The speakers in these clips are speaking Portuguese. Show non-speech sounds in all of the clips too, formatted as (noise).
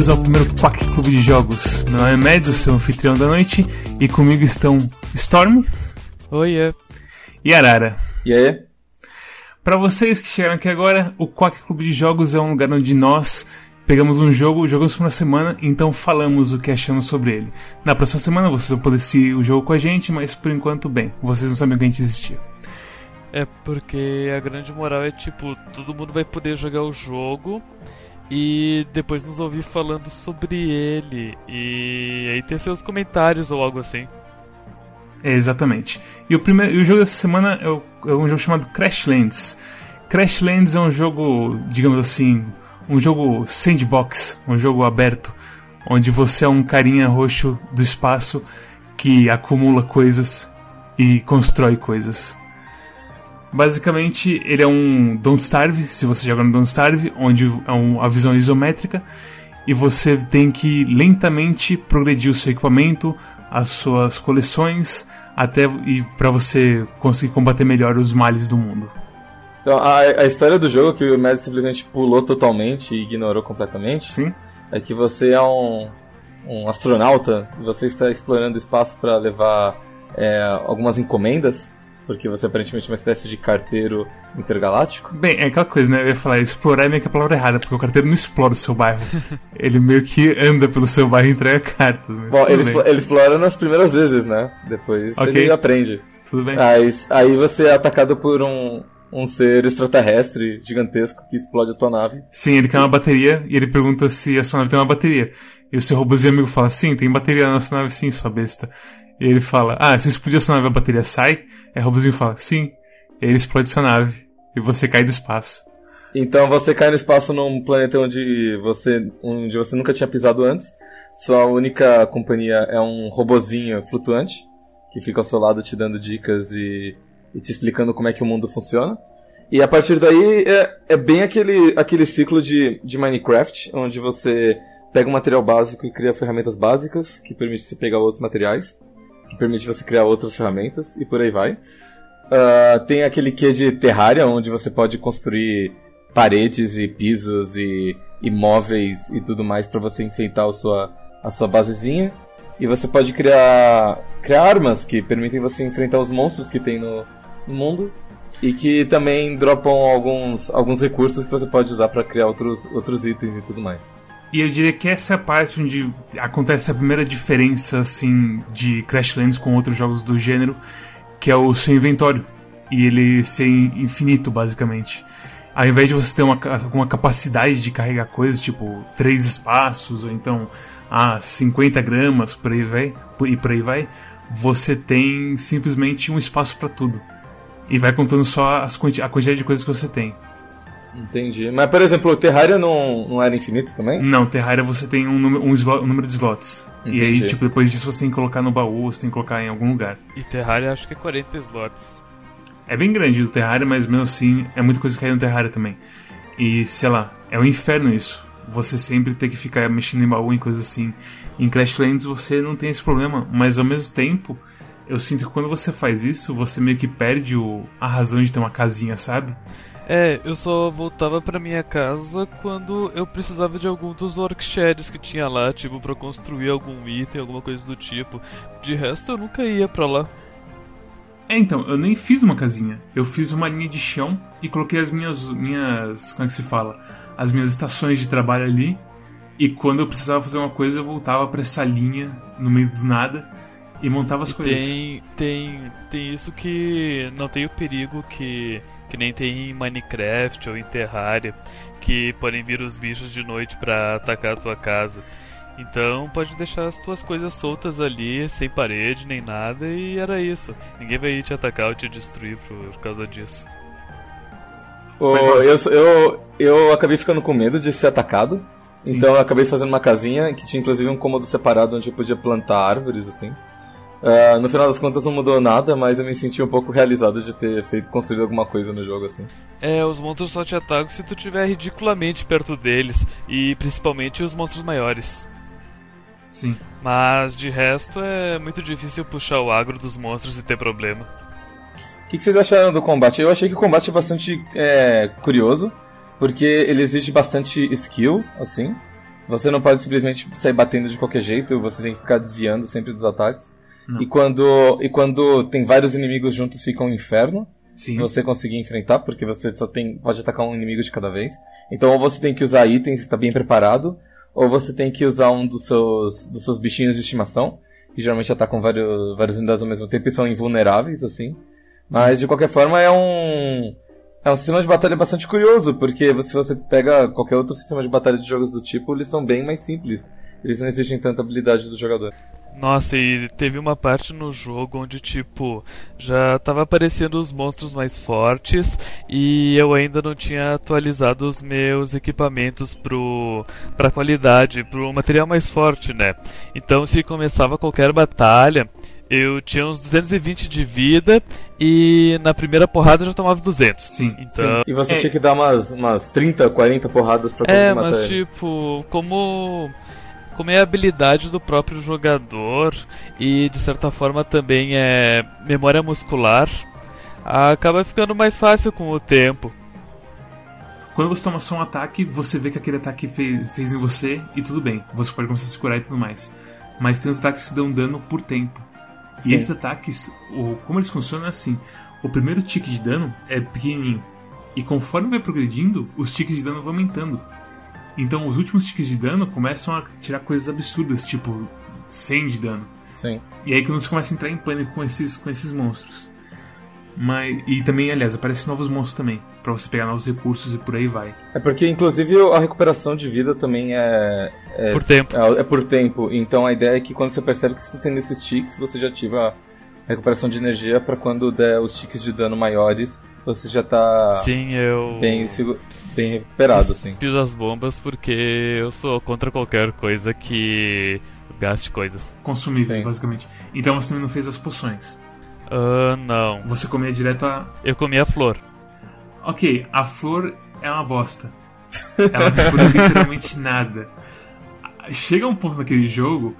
Bem-vindos ao primeiro Quack Clube de Jogos. Meu nome é Medo, seu anfitrião da noite, e comigo estão Storm. Oiê. E Arara. E aí? Para vocês que chegaram aqui agora, o Quack Clube de Jogos é um lugar onde nós pegamos um jogo, jogamos por uma semana, então falamos o que achamos sobre ele. Na próxima semana vocês vão poder seguir o jogo com a gente, mas por enquanto, bem, vocês não sabem que a gente existia. É porque a grande moral é tipo, todo mundo vai poder jogar o jogo e depois nos ouvir falando sobre ele. E aí ter seus comentários ou algo assim. É, exatamente. E o, primeiro, o jogo dessa semana é, o, é um jogo chamado Crashlands. Crashlands é um jogo, digamos assim, um jogo sandbox, um jogo aberto, onde você é um carinha roxo do espaço que acumula coisas e constrói coisas. Basicamente, ele é um Don't Starve, se você joga no Don't Starve, onde é um, a visão isométrica e você tem que lentamente progredir o seu equipamento, as suas coleções, até e para você conseguir combater melhor os males do mundo. Então, a, a história do jogo que o Messi simplesmente pulou totalmente e ignorou completamente. Sim. É que você é um, um astronauta, você está explorando o espaço para levar é, algumas encomendas porque você é aparentemente uma espécie de carteiro intergaláctico. Bem, é aquela coisa, né? Eu ia falar, explorar é meio que a palavra errada, porque o carteiro não explora o seu bairro. (laughs) ele meio que anda pelo seu bairro e entrega cartas. Bom, ele, ele, explora nas primeiras vezes, né? Depois okay. ele aprende. Tudo bem. Aí, aí você é atacado por um, um ser extraterrestre gigantesco que explode a tua nave. Sim, ele quer uma bateria e ele pergunta se a sua nave tem uma bateria. E o seu robôzinho amigo fala, sim, tem bateria na nossa nave sim, sua besta. E ele fala, ah, se explodir sua nave a bateria sai? Aí o robôzinho fala, sim. E ele explode sua nave. E você cai do espaço. Então você cai no espaço num planeta onde você, onde você nunca tinha pisado antes. Sua única companhia é um robozinho flutuante que fica ao seu lado te dando dicas e, e te explicando como é que o mundo funciona. E a partir daí é, é bem aquele, aquele ciclo de, de Minecraft, onde você pega um material básico e cria ferramentas básicas que permite você pegar outros materiais que permite você criar outras ferramentas e por aí vai. Uh, tem aquele que de Terraria, onde você pode construir paredes e pisos e, e móveis e tudo mais para você enfeitar a sua, a sua basezinha. E você pode criar, criar armas que permitem você enfrentar os monstros que tem no, no mundo. E que também dropam alguns, alguns recursos que você pode usar para criar outros, outros itens e tudo mais. E eu diria que essa é a parte onde acontece a primeira diferença assim de Crashlands com outros jogos do gênero, que é o seu inventório e ele ser infinito basicamente. Ao invés de você ter uma, uma capacidade de carregar coisas, tipo três espaços ou então ah, 50 gramas por aí vai, e por aí vai, você tem simplesmente um espaço para tudo. E vai contando só as, a quantidade de coisas que você tem. Entendi. Mas, por exemplo, o Terraria não, não era infinito também? Não, Terraria você tem um, número, um, slot, um número de slots. Entendi. E aí, tipo, depois disso você tem que colocar no baú, você tem que colocar em algum lugar. E Terraria acho que é 40 slots. É bem grande o Terraria, mas mesmo assim é muita coisa que cai no Terraria também. E, sei lá, é um inferno isso. Você sempre ter que ficar mexendo em baú, em coisas assim. Em Crashlands você não tem esse problema, mas ao mesmo tempo, eu sinto que quando você faz isso, você meio que perde o, a razão de ter uma casinha, sabe? É, eu só voltava pra minha casa quando eu precisava de algum dos workshares que tinha lá, tipo, pra construir algum item, alguma coisa do tipo. De resto, eu nunca ia pra lá. É, então, eu nem fiz uma casinha. Eu fiz uma linha de chão e coloquei as minhas. minhas. como é que se fala? As minhas estações de trabalho ali. E quando eu precisava fazer uma coisa, eu voltava para essa linha no meio do nada e montava as e coisas. Tem, tem, tem isso que não tem o perigo que que nem tem em Minecraft ou em Terraria, que podem vir os bichos de noite para atacar a tua casa. Então pode deixar as tuas coisas soltas ali, sem parede nem nada, e era isso. Ninguém vai te atacar ou te destruir por causa disso. Oh, eu, eu, eu acabei ficando com medo de ser atacado. Sim. Então eu acabei fazendo uma casinha que tinha inclusive um cômodo separado onde eu podia plantar árvores, assim. Uh, no final das contas não mudou nada, mas eu me senti um pouco realizado de ter feito construído alguma coisa no jogo assim. É, os monstros só te atacam se tu estiver ridiculamente perto deles, e principalmente os monstros maiores. Sim. Mas de resto é muito difícil puxar o agro dos monstros e ter problema. O que, que, vocês acharam do combate? Eu achei que o combate é bastante é, curioso, porque ele exige bastante skill, assim. Você não pode simplesmente sair batendo de qualquer jeito, você tem que ficar desviando sempre dos ataques. E quando, e quando tem vários inimigos juntos, fica um inferno. Sim. Você conseguir enfrentar, porque você só tem, pode atacar um inimigo de cada vez. Então ou você tem que usar itens, está bem preparado, ou você tem que usar um dos seus, dos seus bichinhos de estimação, que geralmente atacam vários, vários unidades ao mesmo tempo e são invulneráveis, assim. Mas de qualquer forma é um. É um sistema de batalha bastante curioso, porque se você pega qualquer outro sistema de batalha de jogos do tipo, eles são bem mais simples. Eles não exigem tanta habilidade do jogador. Nossa, e teve uma parte no jogo onde, tipo, já tava aparecendo os monstros mais fortes e eu ainda não tinha atualizado os meus equipamentos pro, pra qualidade, pro material mais forte, né? Então, se começava qualquer batalha, eu tinha uns 220 de vida e na primeira porrada eu já tomava 200. Sim. Então, Sim. E você É. tinha que dar umas, umas 30, 40 porradas pra conseguir É, matar mas ele. tipo, como como é a habilidade do próprio jogador e de certa forma também é memória muscular, acaba ficando mais fácil com o tempo. Quando você toma só um ataque, você vê que aquele ataque fez, fez em você e tudo bem. Você pode começar a se curar e tudo mais. Mas tem os ataques que dão dano por tempo. Sim. E esses ataques, o, como eles funcionam é assim: o primeiro tique de dano é pequenininho. E conforme vai progredindo, os tiques de dano vão aumentando. Então os últimos tiques de dano começam a tirar coisas absurdas, tipo 100 de dano. Sim. E aí que você começa a entrar em pânico com esses, com esses monstros. Mas, e também, aliás, aparecem novos monstros também, pra você pegar novos recursos e por aí vai. É porque, inclusive, a recuperação de vida também é. É Por tempo. é, é por tempo. Então a ideia é que quando você percebe que você tá tendo esses tiques, você já ativa a recuperação de energia pra quando der os tiques de dano maiores, você já tá Sim, eu bem, bem recuperado, assim. fiz as bombas porque eu sou contra qualquer coisa que gaste coisas. Consumíveis, Sim. basicamente. Então você também não fez as poções. Ah, não. Você comia direto a. Eu comi a flor. Ok, a flor é uma bosta. Ela não cura (laughs) literalmente nada. Chega um ponto naquele jogo.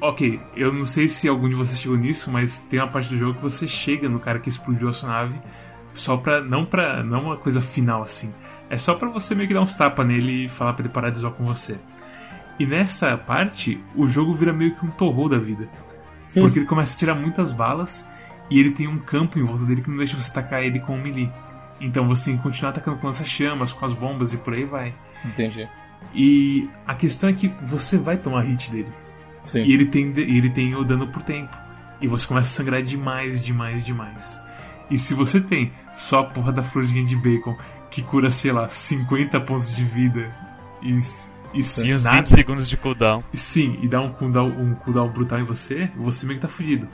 Ok, eu não sei se algum de vocês chegou nisso, mas tem uma parte do jogo que você chega no cara que explodiu a sua nave só pra. Não pra. Não uma coisa final assim. É só pra você meio que dar uns tapas nele e falar pra ele parar de zoar com você. E nessa parte, o jogo vira meio que um torrou da vida. Porque ele começa a tirar muitas balas e ele tem um campo em volta dele que não deixa você atacar ele com o melee. Então você tem que continuar atacando com lança-chamas, com as bombas e por aí vai. Entendi. E a questão é que você vai tomar hit dele. Sim. E ele tem, e ele tem o dano por tempo. E você começa a sangrar demais, demais, demais. E se você tem só a porra da florzinha de bacon que cura, sei lá, 50 pontos de vida e, e E uns nada, 20 segundos de cooldown. Sim, e dá um cooldown, um cooldown brutal em você, você meio que tá fudido.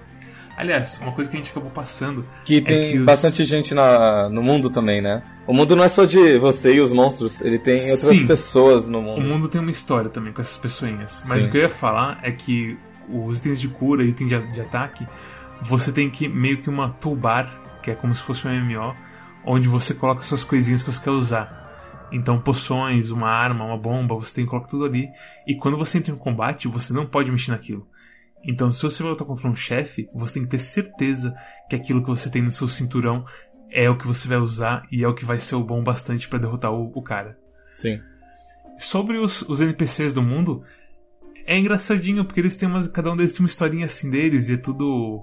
Aliás, uma coisa que a gente acabou passando. Que é tem que os- bastante gente na, no mundo também, né? O mundo não é só de você e os monstros, ele tem outras Sim. pessoas no O mundo. mundo tem uma história também com essas pessoinhas. Mas Sim. o que eu ia falar é que os itens de cura e item de, de ataque, você tem que meio que uma toolbar, que é como se fosse um MMO, onde você coloca suas coisinhas que você quer usar. Então, poções, uma arma, uma bomba, você tem que colocar tudo ali. E quando você entra em combate, você não pode mexer naquilo. Então, se você vai lutar contra um chefe, você tem que ter certeza que aquilo que você tem no seu cinturão é o que você vai usar e é o que vai ser o bom bastante pra derrotar o- o cara. Sim. Sobre os, os NPCs do mundo, é engraçadinho, porque eles têm umas, cada um deles tem uma historinha assim deles, e é tudo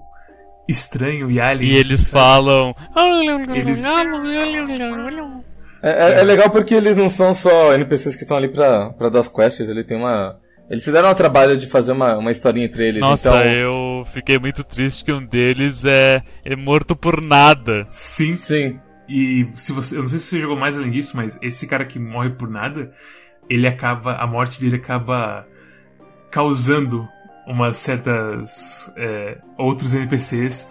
estranho e alien. E eles sabe? falam. Eles- É, é- é legal porque eles não são só NPCs que estão ali pra, pra dar as quests, ele tem uma. Eles se deram ao trabalho de fazer uma, uma historinha entre eles. Nossa, então, eu fiquei muito triste que um deles é, é morto por nada. Sim, Sim. e se você. Eu não sei se você jogou mais além disso, mas esse cara que morre por nada, ele acaba. A morte dele acaba causando umas certas. é, outros NPCs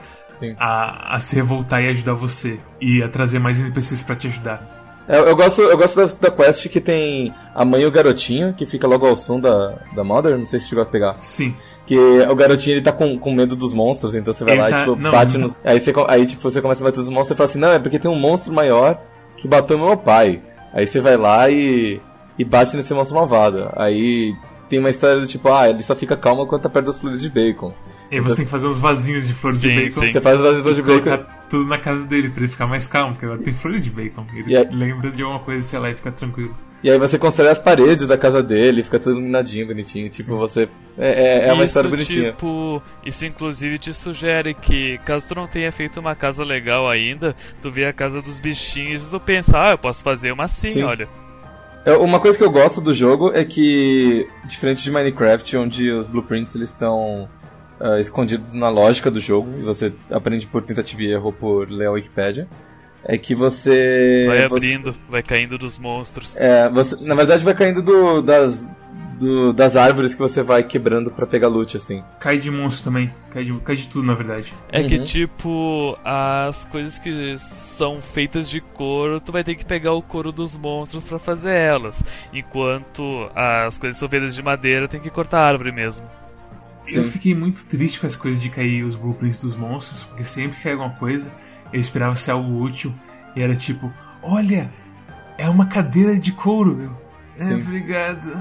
a, a se revoltar e ajudar você. E a trazer mais NPCs pra te ajudar. Eu, eu gosto, eu gosto da, da quest que tem a mãe e o garotinho, que fica logo ao som da, da Mother, não sei se chegou a pegar. Sim. Que o garotinho ele tá com, com medo dos monstros, então você vai Ele lá tá- e tipo, não, bate ele nos. Aí, você, aí tipo, você começa a bater nos monstros e fala assim, não, é porque tem um monstro maior que bateu meu pai. Aí você vai lá e. e bate nesse monstro malvado. Aí tem uma história do tipo, ah, ele só fica calmo quando tá perto das flores de bacon. E aí você tem que fazer uns vasinhos de flores de Sim, bacon. sim. Você faz as flores e de bacon. colocar tudo na casa dele pra ele ficar mais calmo, porque agora tem flores de bacon. Ele E aí- lembra de alguma coisa, sei lá, e fica tranquilo. E aí você constrói as paredes da casa dele, fica tudo iluminadinho, bonitinho. Tipo, você. É, é, é uma isso, história bonitinha. Tipo, isso inclusive te sugere que, caso tu não tenha feito uma casa legal ainda, tu vê a casa dos bichinhos e tu pensa, ah, eu posso fazer uma assim, Sim. olha. Uma coisa que eu gosto do jogo é que, diferente de Minecraft, onde os blueprints eles estão ah, escondidos na lógica do jogo, e você aprende por tentativa e erro por ler a Wikipedia, é que você. Vai você- abrindo, vai caindo dos monstros. É, você, na verdade vai caindo do, das, do- das árvores que você vai quebrando pra pegar loot, assim. Cai de monstro também. Cai de, cai de tudo, na verdade. É que, Uhum. tipo, as coisas que são feitas de couro, tu vai ter que pegar o couro dos monstros pra fazer elas. Enquanto as coisas que são feitas de madeira, tem que cortar a árvore mesmo. Eu Sim. fiquei muito triste com as coisas de cair os blueprints dos monstros, porque sempre que cai alguma coisa, eu esperava ser algo útil, e era tipo, olha, é uma cadeira de couro. Eu, Sim. obrigado.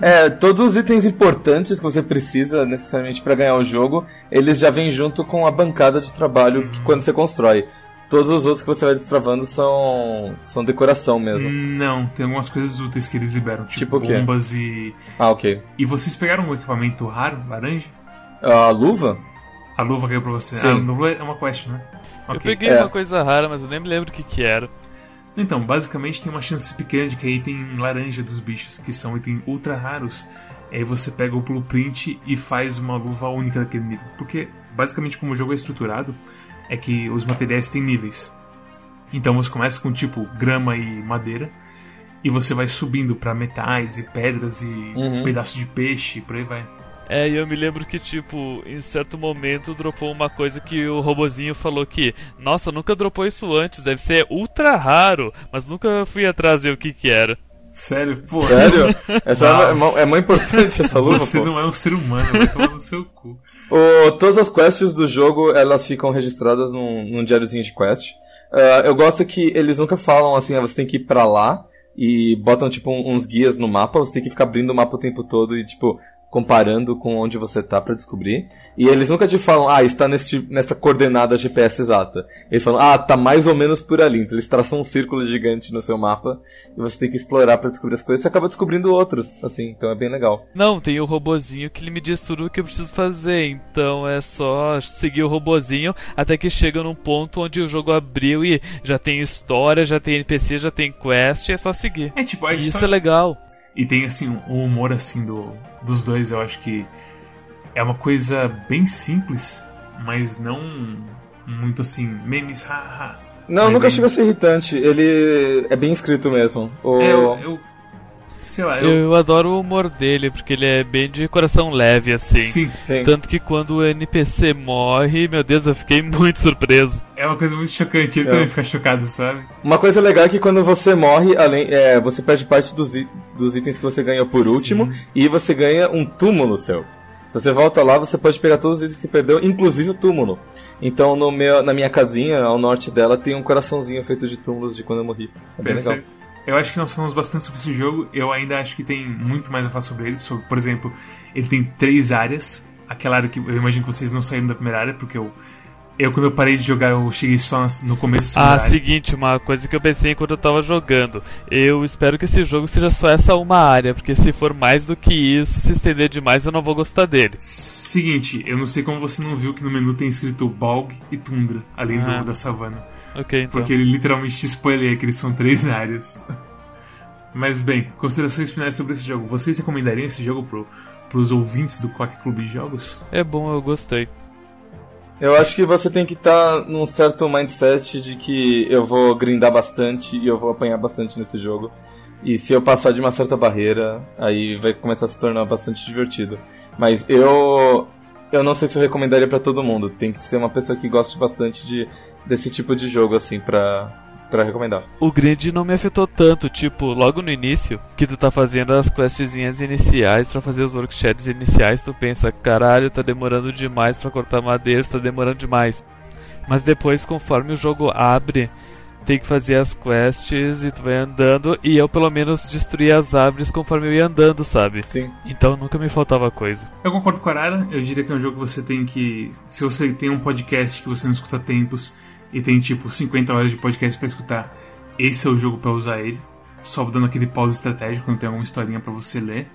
É, todos os itens importantes que você precisa necessariamente pra ganhar o jogo, eles já vêm junto com a bancada de trabalho que quando você constrói. Todos os outros que você vai destravando são, são decoração mesmo. Não, tem algumas coisas úteis que eles liberam, tipo, Tipo bombas e. Ah, ok. E vocês pegaram um equipamento raro, laranja? A luva? A luva caiu pra você. Sim. A luva é uma quest, né? Eu Ok. peguei É. uma coisa rara, mas eu nem me lembro o que que era. Então, basicamente tem uma chance pequena de cair item laranja dos bichos, que são itens ultra raros. Aí você pega o blueprint e faz uma luva única daquele nível. Porque, basicamente, como o jogo é estruturado, é que os materiais têm níveis. Então você começa com tipo grama e madeira. E você vai subindo pra metais e pedras e Uhum. pedaço de peixe, por aí vai. É, e eu me lembro que, tipo, em certo momento dropou uma coisa que o robozinho falou que, nossa, nunca dropou isso antes, deve ser ultra raro, mas nunca fui atrás ver o que que era. Sério? Pô, Sério? Essa é, mó- é muito importante essa luva, você pô. não é um ser humano, vai tomar no seu cu. O- todas as quests do jogo, elas ficam registradas num, num diáriozinho de quest. Ah, eu gosto que eles nunca falam assim, ah, você tem que ir pra lá e botam tipo uns guias no mapa, você tem que ficar abrindo o mapa o tempo todo e tipo comparando com onde você tá pra descobrir. E eles nunca te falam, ah, está nesse, nessa coordenada GPS exata. Eles falam, ah, tá mais ou menos por ali. Então eles traçam um círculo gigante no seu mapa e você tem que explorar pra descobrir as coisas. Você acaba descobrindo outros, assim, então é bem legal. Não, tem o robozinho que ele me diz tudo o que eu preciso fazer, então é só seguir o robozinho até que chega num ponto onde o jogo abriu e já tem história, já tem NPC, já tem quest, é só seguir. É tipo, a isso é legal. E tem assim, o humor assim do, dos dois, eu acho que é uma coisa bem simples, mas não muito assim, memes, haha. Não, Mas nunca é chega a isso. ser irritante. Ele é bem escrito mesmo. O... É, eu, eu. Sei lá, eu. Eu adoro o humor dele, porque ele é bem de coração leve, assim. Sim, Sim. Tanto que quando o NPC morre, meu Deus, eu fiquei (laughs) muito surpreso. é uma coisa muito chocante, ele É. também fica chocado, sabe? Uma coisa legal é que quando você morre, além, é, você perde parte dos, dos itens que você ganhou por Sim. último e você ganha um túmulo seu. Se você volta lá, você pode pegar todos os itens que você perdeu, inclusive o túmulo. Então no meu, na minha casinha, ao norte dela, tem um coraçãozinho feito de túmulos de quando eu morri. É bem legal. Eu acho que nós falamos bastante sobre esse jogo. Eu ainda acho que tem muito mais a falar sobre ele. Sobre, por exemplo, ele tem três áreas. Aquela área que eu imagino que vocês não saíram da primeira área, porque eu, eu quando eu parei de jogar, eu cheguei só no começo Ah, seguinte, uma coisa que eu pensei enquanto eu tava jogando. Eu espero que esse jogo seja só essa uma área, porque se for mais do que isso, se estender demais, eu não vou gostar dele. Seguinte, eu não sei como você não viu que no menu tem escrito Balg e Tundra, além Ah. do, da savana. Ok, então. Porque ele literalmente te spoileia que eles são três (laughs) áreas. Mas bem, considerações finais sobre esse jogo. Vocês recomendariam esse jogo pro, pros ouvintes do Quack Clube de Jogos? É bom, eu gostei. Eu acho que você tem que estar num certo mindset de que eu vou grindar bastante e eu vou apanhar bastante nesse jogo. E se eu passar de uma certa barreira, aí vai começar a se tornar bastante divertido. Mas eu eu não sei se eu recomendaria pra todo mundo. Tem que ser uma pessoa que goste bastante de desse tipo de jogo assim pra para recomendar. O grid não me afetou tanto, tipo, logo no início, que tu tá fazendo as questzinhas iniciais pra fazer os workshops iniciais, tu pensa, caralho, tá demorando demais pra cortar madeira, tá demorando demais. Mas depois, conforme o jogo abre, tem que fazer as quests e tu vai andando, e eu pelo menos destruía as árvores conforme eu ia andando, sabe? Sim. Então nunca me faltava coisa. Eu concordo com a Arara, eu diria que é um jogo que você tem que. Se você tem um podcast que você não escuta há tempos e tem tipo 50 horas de podcast pra escutar, esse é o jogo pra usar ele. só dando aquele pause estratégico quando tem alguma historinha para você ler.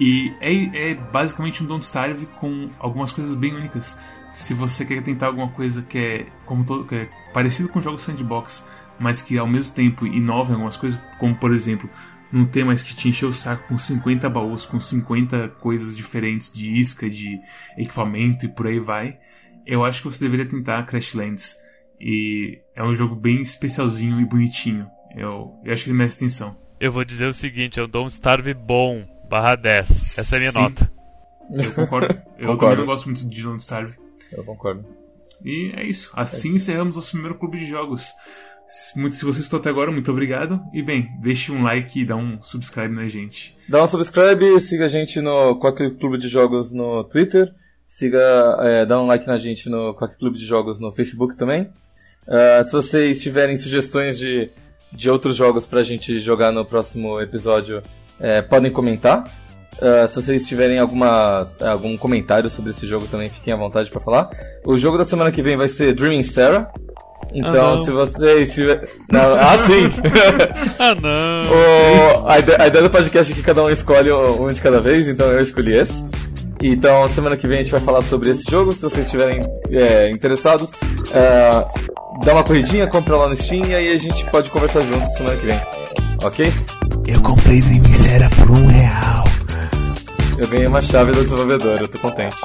E é, é, basicamente um Don't Starve com algumas coisas bem únicas. Se você quer tentar alguma coisa que é, como todo, que é parecido com jogos sandbox, mas que ao mesmo tempo inova em algumas coisas, como por exemplo, não ter mais que te encher o saco com 50 baús, com 50 coisas diferentes de isca, de equipamento e por aí vai, eu acho que você deveria tentar Crashlands. E é um jogo bem especialzinho e bonitinho. Eu, eu acho que ele merece atenção. Eu vou dizer o seguinte, é um Don't Starve bom, barra 10. Essa é a minha Sim. nota. Eu concordo. Eu concordo. também não gosto muito de Don't Starve. Eu concordo. E é isso. Assim é. encerramos nosso primeiro clube de jogos. Muito, se você estou até agora, muito obrigado. E bem, deixe um like e dá um subscribe na gente. Dá um subscribe, siga a gente no Quack Clube de Jogos no Twitter. Siga, é, dá um like na gente no Quack Clube de Jogos no Facebook também. Uh, se vocês tiverem sugestões de, de outros jogos pra gente jogar no próximo episódio, é, podem comentar. Uh, se vocês tiverem alguma, algum comentário sobre esse jogo também, fiquem à vontade para falar. O jogo da semana que vem vai ser Dreaming Sarah. Então, ah, se vocês tiverem. (laughs) Ah, sim! (laughs) ah, não! O... A, ideia, a, ideia, do podcast é que cada um escolhe um de cada vez, então eu escolhi esse. Então, semana que vem a gente vai falar sobre esse jogo. Se vocês estiverem é, interessados, é, dá uma corridinha, compra lá no Steam e aí a gente pode conversar juntos semana que vem. Ok? Eu comprei Dream Será por um real. Eu ganhei uma chave do desenvolvedor, eu tô contente.